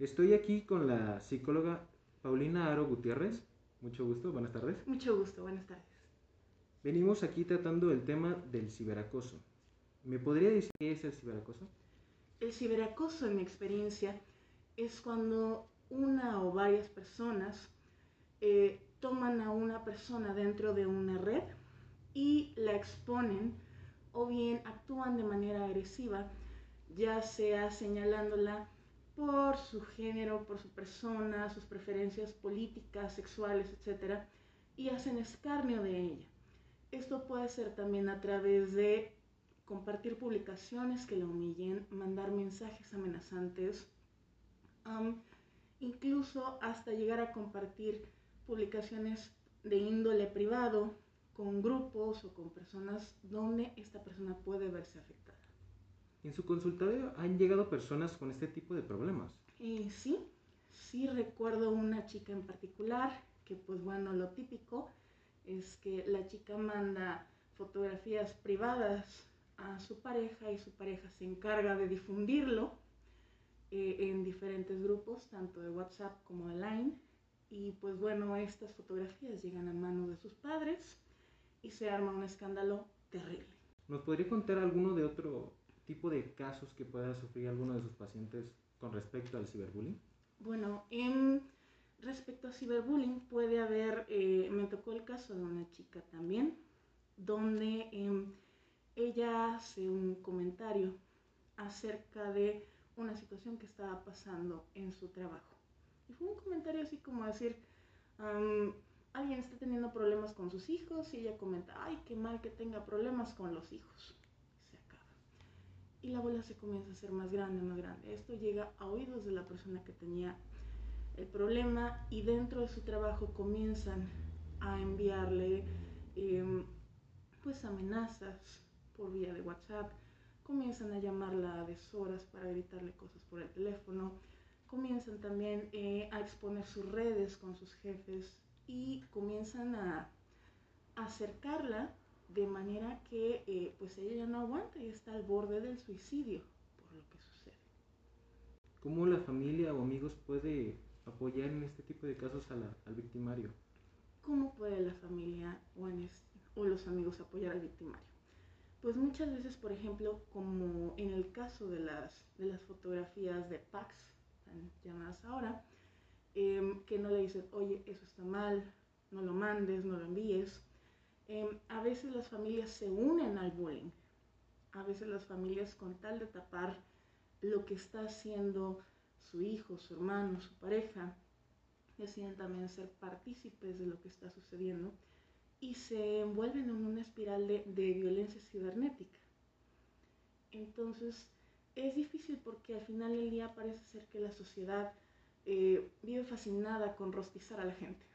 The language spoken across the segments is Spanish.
Estoy aquí con la psicóloga Paulina Aro Gutiérrez. Mucho gusto, buenas tardes. Mucho gusto, buenas tardes. Venimos aquí tratando el tema del ciberacoso. ¿Me podría decir qué es el ciberacoso? El ciberacoso, en mi experiencia, es cuando una o varias personas eh, toman a una persona dentro de una red y la exponen o bien actúan de manera agresiva, ya sea señalándola por su género, por su persona, sus preferencias políticas, sexuales, etc. Y hacen escarnio de ella. Esto puede ser también a través de compartir publicaciones que la humillen, mandar mensajes amenazantes, incluso hasta llegar a compartir publicaciones de índole privado con grupos o con personas donde esta persona puede verse afectada. En su consultorio han llegado personas con este tipo de problemas. Eh, sí, sí recuerdo una chica en particular que pues bueno, lo típico es que la chica manda fotografías privadas a su pareja y su pareja se encarga de difundirlo eh, en diferentes grupos, tanto de WhatsApp como de Line. Y pues bueno, estas fotografías llegan a manos de sus padres y se arma un escándalo terrible. ¿Nos podría contar alguno de otro tipo de casos que pueda sufrir alguno de sus pacientes con respecto al ciberbullying? Bueno, en, respecto a ciberbullying puede haber, eh, me tocó el caso de una chica también, donde em, ella hace un comentario acerca de una situación que estaba pasando en su trabajo. Y fue un comentario así como decir, alguien está teniendo problemas con sus hijos y ella comenta, ay, qué mal que tenga problemas con los hijos y la bola se comienza a hacer más grande, más grande. Esto llega a oídos de la persona que tenía el problema y dentro de su trabajo comienzan a enviarle em, pues amenazas por vía de WhatsApp, comienzan a llamarla a deshoras para gritarle cosas por el teléfono, comienzan también eh, a exponer sus redes con sus jefes y comienzan a acercarla de manera que eh, pues ella ya no aguanta y está al borde del suicidio por lo que sucede. ¿Cómo la familia o amigos puede apoyar en este tipo de casos al victimario? ¿Cómo puede la familia o, o los amigos apoyar al victimario? Pues muchas veces, por ejemplo, como en el caso de las, de las fotografías de Pax, llamadas ahora, em, que no le dicen, oye, eso está mal, no lo mandes, no lo envíes, Em, a veces las familias se unen al bullying. A veces las familias con tal de tapar lo que está haciendo su hijo, su hermano, su pareja, deciden también ser partícipes de lo que está sucediendo y se envuelven en una espiral de, violencia cibernética. Entonces, es difícil porque al final del día parece ser que la sociedad eh, vive fascinada con rostizar a la gente.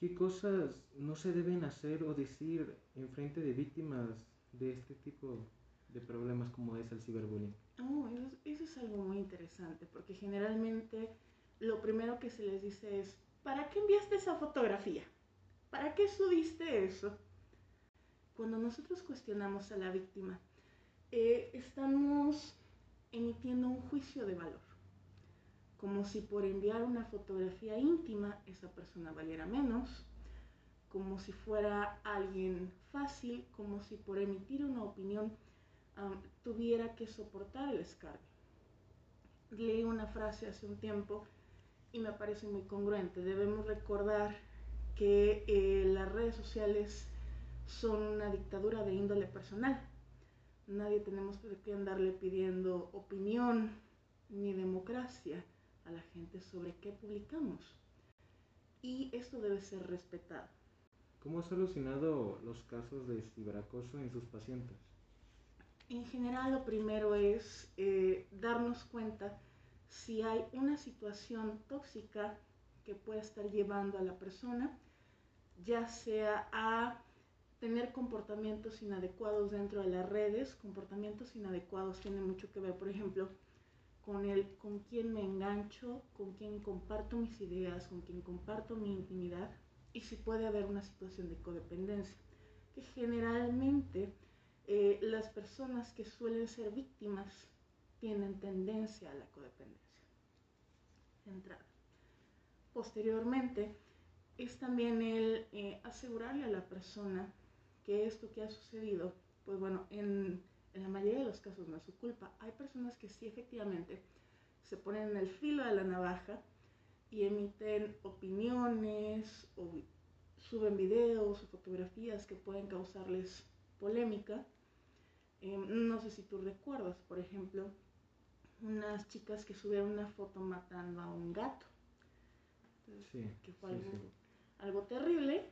¿Qué cosas no se deben hacer o decir en frente de víctimas de este tipo de problemas como es el ciberbullying? Oh, eso, es algo muy interesante porque generalmente lo primero que se les dice es, ¿para qué enviaste esa fotografía? ¿Para qué subiste eso? Cuando nosotros cuestionamos a la víctima, eh, estamos emitiendo un juicio de valor como si por enviar una fotografía íntima esa persona valiera menos, como si fuera alguien fácil, como si por emitir una opinión tuviera que soportar el escarnio. Leí una frase hace un tiempo y me parece muy congruente. Debemos recordar que eh, las redes sociales son una dictadura de índole personal. Nadie tenemos que andarle pidiendo opinión ni democracia a la gente sobre qué publicamos. Y esto debe ser respetado. ¿Cómo ha solucionado los casos de ciberacoso en sus pacientes? En general lo primero es eh, darnos cuenta si hay una situación tóxica que pueda estar llevando a la persona, ya sea a tener comportamientos inadecuados dentro de las redes, comportamientos inadecuados tienen mucho que ver, por ejemplo, con el con quien me engancho, con quien comparto mis ideas, con quien comparto mi intimidad y si puede haber una situación de codependencia, que generalmente eh, las personas que suelen ser víctimas tienen tendencia a la codependencia. entrada. Posteriormente, es también el eh, asegurarle a la persona que esto que ha sucedido, pues bueno, en, en la mayoría de los casos no es su culpa. Hay personas que sí efectivamente se ponen en el filo de la navaja y emiten opiniones o suben videos o fotografías que pueden causarles polémica. Em, no sé si tú recuerdas, por ejemplo, unas chicas que subieron una foto matando a un gato. Sí, que fue sí, algo, sí. algo terrible,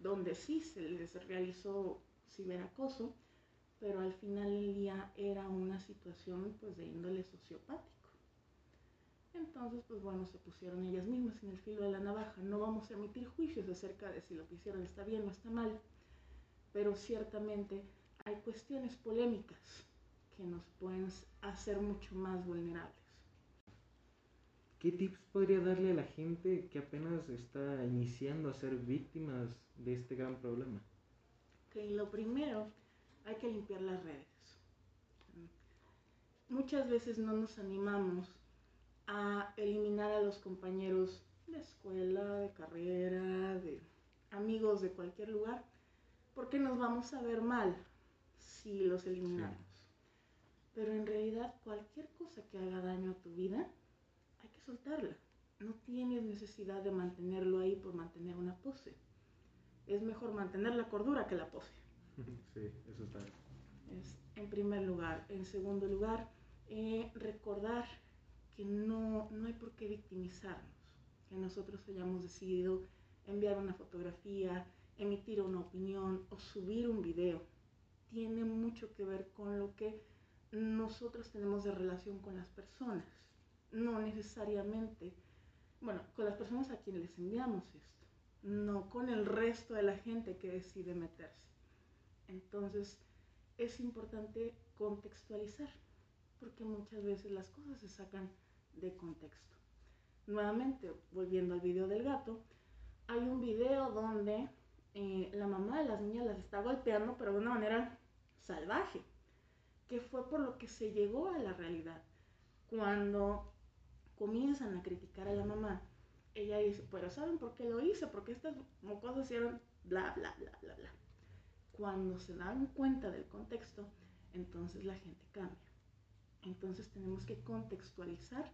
donde sí se les realizó ciberacoso, pero al final del día era una situación pues de índole sociopático. Entonces, pues bueno, se pusieron ellas mismas en el filo de la navaja. No vamos a emitir juicios acerca de si lo que hicieron está bien o está mal, pero ciertamente hay cuestiones polémicas que nos pueden hacer mucho más vulnerables. ¿Qué tips podría darle a la gente que apenas está iniciando a ser víctimas de este gran problema? Ok, lo primero, hay que limpiar las redes. Muchas veces no nos animamos a eliminar a los compañeros de escuela, de carrera, de amigos de cualquier lugar, porque nos vamos a ver mal si los eliminamos. Pero en realidad cualquier cosa que haga daño a tu vida, hay que soltarla. No tienes necesidad de mantenerlo ahí por mantener una pose. Es mejor mantener la cordura que la pose. Sí, eso está. Es, en primer lugar. En segundo lugar, eh, recordar que no, no hay por qué victimizarnos. Que nosotros hayamos decidido enviar una fotografía, emitir una opinión o subir un video. Tiene mucho que ver con lo que nosotros tenemos de relación con las personas. No necesariamente, bueno, con las personas a quienes les enviamos esto, no con el resto de la gente que decide meterse. Entonces, es importante contextualizar, porque muchas veces las cosas se sacan de contexto. Nuevamente, volviendo al video del gato, hay un video donde eh, la mamá de las niñas las está golpeando, pero de una manera salvaje, que fue por lo que se llegó a la realidad. Cuando comienzan a criticar a la mamá, ella dice, pero ¿saben por qué lo hice? Porque estas cosas hicieron bla, bla, bla, bla. Cuando se dan cuenta del contexto, entonces la gente cambia. Entonces tenemos que contextualizar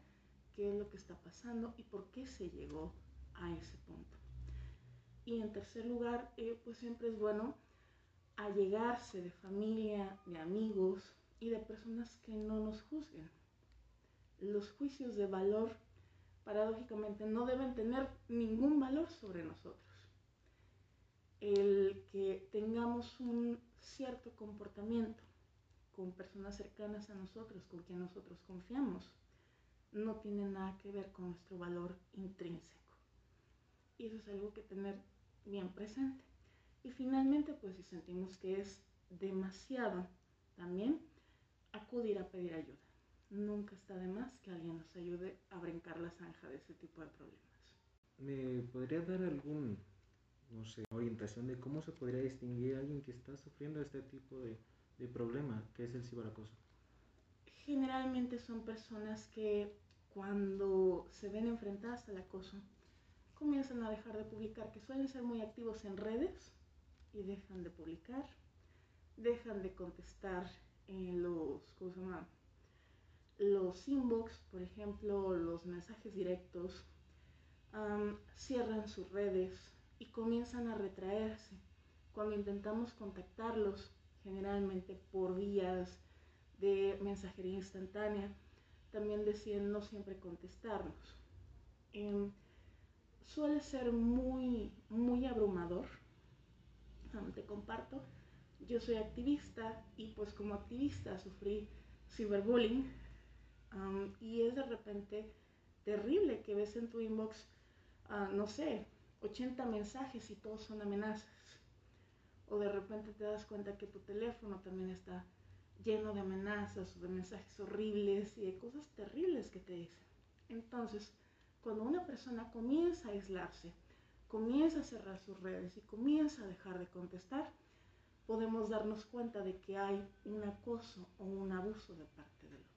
qué es lo que está pasando y por qué se llegó a ese punto. Y en tercer lugar, eh, pues siempre es bueno allegarse de familia, de amigos y de personas que no nos juzguen. Los juicios de valor, paradójicamente, no deben tener ningún valor sobre nosotros. El que tengamos un cierto comportamiento con personas cercanas a nosotros, con quien nosotros confiamos, no tiene nada que ver con nuestro valor intrínseco. Y eso es algo que tener bien presente. Y finalmente, pues si sentimos que es demasiado, también acudir a pedir ayuda. Nunca está de más que alguien nos ayude a brincar la zanja de ese tipo de problemas. ¿Me podría dar algún, no sé, orientación de cómo se podría distinguir a alguien que está sufriendo este tipo de, de problema, que es el ciberacoso? Generalmente son personas que cuando se ven enfrentadas al acoso, comienzan a dejar de publicar, que suelen ser muy activos en redes y dejan de publicar, dejan de contestar en los, ¿cómo se llama? Los inbox, por ejemplo, los mensajes directos, um, cierran sus redes y comienzan a retraerse. Cuando intentamos contactarlos, generalmente por vías de mensajería instantánea, también deciden no siempre contestarnos. Eh, suele ser muy, muy abrumador. Um, te comparto, yo soy activista y pues como activista sufrí ciberbullying y es de repente terrible que ves en tu inbox, uh, no sé, 80 mensajes y todos son amenazas. O de repente te das cuenta que tu teléfono también está lleno de amenazas o de mensajes horribles y de cosas terribles que te dicen. Entonces, cuando una persona comienza a aislarse, comienza a cerrar sus redes y comienza a dejar de contestar, podemos darnos cuenta de que hay un acoso o un abuso de parte del otro.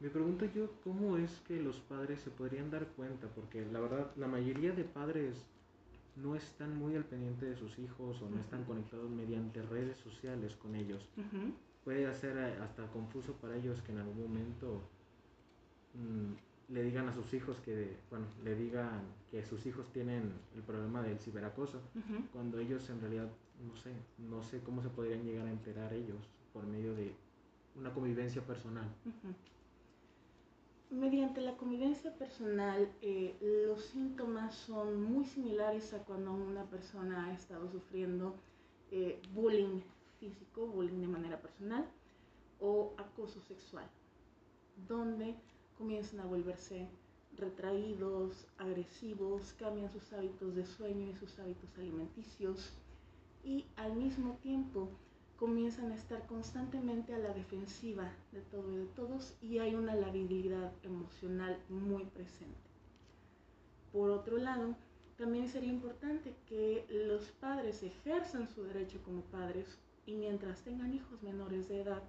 Me pregunto yo cómo es que los padres se podrían dar cuenta, porque la verdad la mayoría de padres no están muy al pendiente de sus hijos o no están conectados mediante redes sociales con ellos. Puede ser eh, hasta confuso para ellos que en algún momento mm, le digan a sus hijos que, bueno, le digan que sus hijos tienen el problema del ciberacoso, cuando ellos en realidad, no sé, no sé cómo se podrían llegar a enterar ellos por medio de una convivencia personal. Mediante la convivencia personal, eh, los síntomas son muy similares a cuando una persona ha estado sufriendo eh, bullying físico, bullying de manera personal o acoso sexual, donde comienzan a volverse retraídos, agresivos, cambian sus hábitos de sueño y sus hábitos alimenticios y al mismo tiempo comienzan a estar constantemente a la defensiva de todo y de todos y hay una labilidad emocional muy presente. Por otro lado, también sería importante que los padres ejerzan su derecho como padres y mientras tengan hijos menores de edad,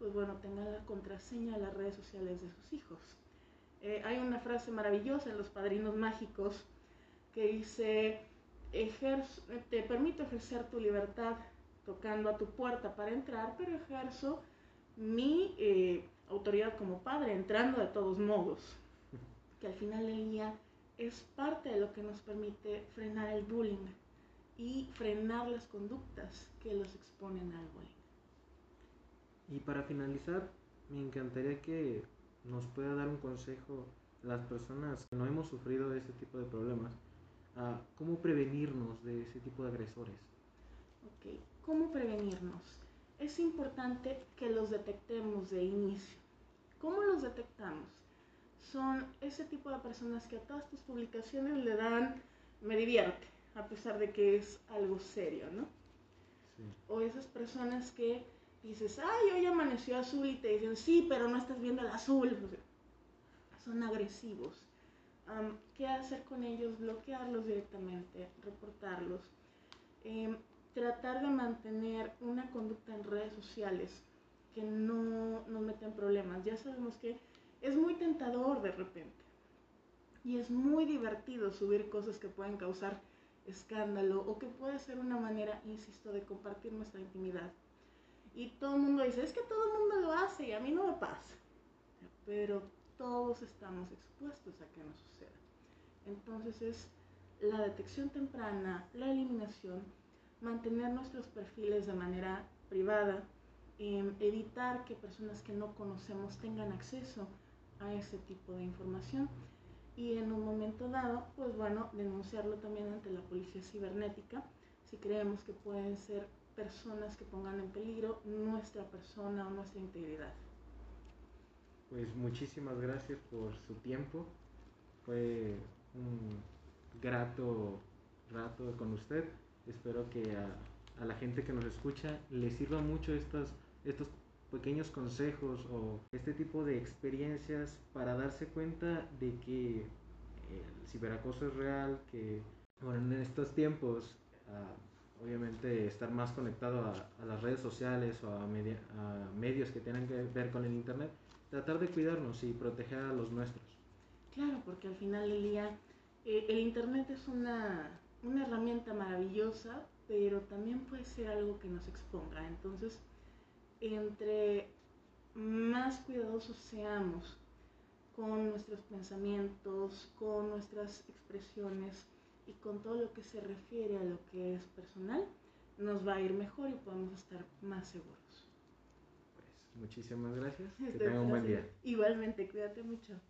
pues bueno, tengan la contraseña de las redes sociales de sus hijos. Eh, hay una frase maravillosa en Los Padrinos Mágicos que dice, te permito ejercer tu libertad tocando a tu puerta para entrar, pero ejerzo mi eh, autoridad como padre, entrando de todos modos, que al final del día es parte de lo que nos permite frenar el bullying y frenar las conductas que los exponen al bullying. Y para finalizar, me encantaría que nos pueda dar un consejo a las personas que no hemos sufrido de este tipo de problemas, a cómo prevenirnos de ese tipo de agresores. Ok, ¿Cómo prevenirnos? Es importante que los detectemos de inicio. ¿Cómo los detectamos? Son ese tipo de personas que a todas tus publicaciones le dan me divierte, a pesar de que es algo serio, ¿no? O esas personas que dices, ay, hoy amaneció azul y te dicen, sí, pero no estás viendo el azul. son agresivos. ¿Qué hacer con ellos? Bloquearlos directamente, reportarlos. Em, tratar de mantener una conducta en redes sociales que no nos meta en problemas. Ya sabemos que es muy tentador de repente y es muy divertido subir cosas que pueden causar escándalo o que puede ser una manera, insisto, de compartir nuestra intimidad. Y todo el mundo dice, es que todo el mundo lo hace y a mí no me pasa. Pero todos estamos expuestos a que nos suceda. Entonces es la detección temprana, la eliminación mantener nuestros perfiles de manera privada, em, evitar que personas que no conocemos tengan acceso a ese tipo de información y en un momento dado, pues bueno, denunciarlo también ante la policía cibernética si creemos que pueden ser personas que pongan en peligro nuestra persona o nuestra integridad. Pues muchísimas gracias por su tiempo. Fue un grato rato con usted. Espero que a, la gente que nos escucha le sirva mucho estos, estos pequeños consejos o este tipo de experiencias para darse cuenta de que el ciberacoso es real, que bueno, en estos tiempos ah, obviamente estar más conectado a, las redes sociales o a, medios que tengan que ver con el Internet, tratar de cuidarnos y proteger a los nuestros. Claro, porque al final del día eh, el Internet es una una herramienta maravillosa, pero también puede ser algo que nos exponga. Entonces, entre más cuidadosos seamos con nuestros pensamientos, con nuestras expresiones y con todo lo que se refiere a lo que es personal, nos va a ir mejor y podemos estar más seguros. Pues muchísimas gracias. Que tengan un buen día. Igualmente, cuídate mucho.